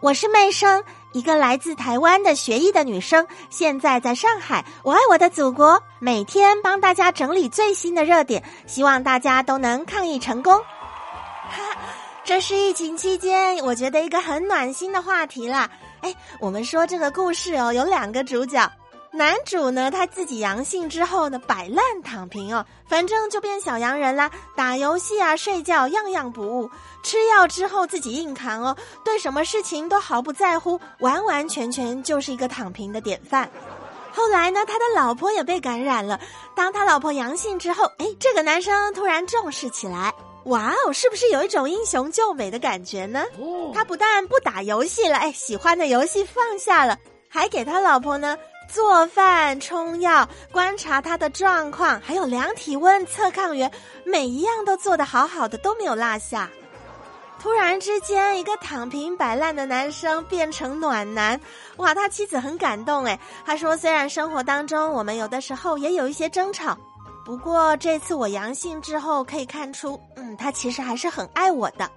我是妹生，一个来自台湾的学艺的女生，现在在上海。我爱我的祖国，每天帮大家整理最新的热点，希望大家都能抗疫成功。哈，这是疫情期间，我觉得一个很暖心的话题啦。哎，我们说这个故事哦，有两个主角。男主呢，他自己阳性之后呢，摆烂躺平哦，反正就变小洋人啦，打游戏啊、睡觉样样不误，吃药之后自己硬扛哦，对什么事情都毫不在乎，完完全全就是一个躺平的典范。后来呢，他的老婆也被感染了，当他老婆阳性之后，哎，这个男生突然重视起来，哇哦，是不是有一种英雄救美的感觉呢？他不但不打游戏了，哎，喜欢的游戏放下了，还给他老婆呢。做饭、冲药、观察他的状况，还有量体温、测抗原，每一样都做得好好的，都没有落下。突然之间，一个躺平摆烂的男生变成暖男，哇！他妻子很感动，诶，他说：“虽然生活当中我们有的时候也有一些争吵，不过这次我阳性之后，可以看出，嗯，他其实还是很爱我的。”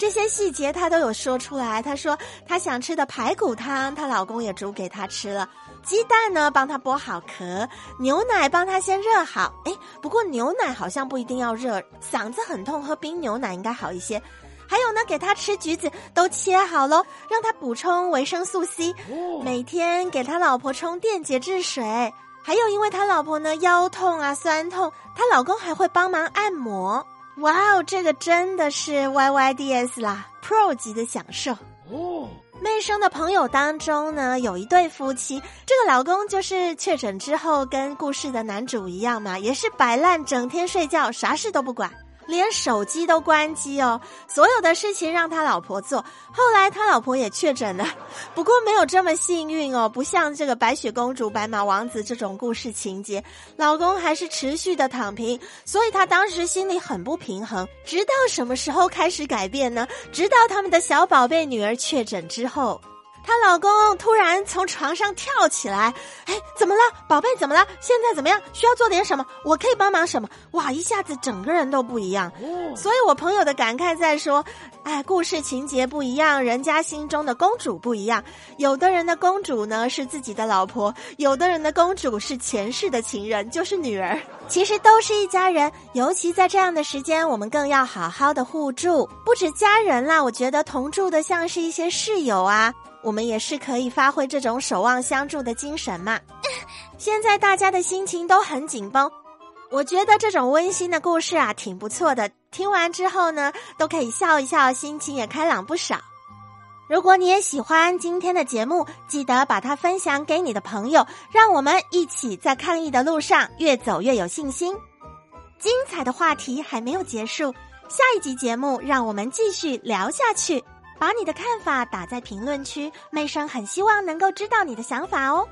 这些细节她都有说出来。她说她想吃的排骨汤，她老公也煮给她吃了。鸡蛋呢，帮她剥好壳；牛奶帮她先热好。哎，不过牛奶好像不一定要热，嗓子很痛，喝冰牛奶应该好一些。还有呢，给他吃橘子都切好喽，让他补充维生素 C。每天给他老婆充电解质水。还有，因为他老婆呢腰痛啊酸痛，她老公还会帮忙按摩。哇哦，这个真的是 Y Y D S 啦，Pro 级的享受哦。妹生的朋友当中呢，有一对夫妻，这个老公就是确诊之后跟故事的男主一样嘛，也是摆烂，整天睡觉，啥事都不管。连手机都关机哦，所有的事情让他老婆做。后来他老婆也确诊了，不过没有这么幸运哦，不像这个白雪公主、白马王子这种故事情节，老公还是持续的躺平，所以他当时心里很不平衡。直到什么时候开始改变呢？直到他们的小宝贝女儿确诊之后。她老公突然从床上跳起来，哎，怎么了，宝贝？怎么了？现在怎么样？需要做点什么？我可以帮忙什么？哇，一下子整个人都不一样。所以我朋友的感慨在说，哎，故事情节不一样，人家心中的公主不一样。有的人的公主呢是自己的老婆，有的人的公主是前世的情人，就是女儿。其实都是一家人，尤其在这样的时间，我们更要好好的互助。不止家人啦，我觉得同住的像是一些室友啊。我们也是可以发挥这种守望相助的精神嘛。现在大家的心情都很紧绷，我觉得这种温馨的故事啊挺不错的。听完之后呢，都可以笑一笑，心情也开朗不少。如果你也喜欢今天的节目，记得把它分享给你的朋友，让我们一起在抗疫的路上越走越有信心。精彩的话题还没有结束，下一集节目让我们继续聊下去。把你的看法打在评论区，妹生很希望能够知道你的想法哦。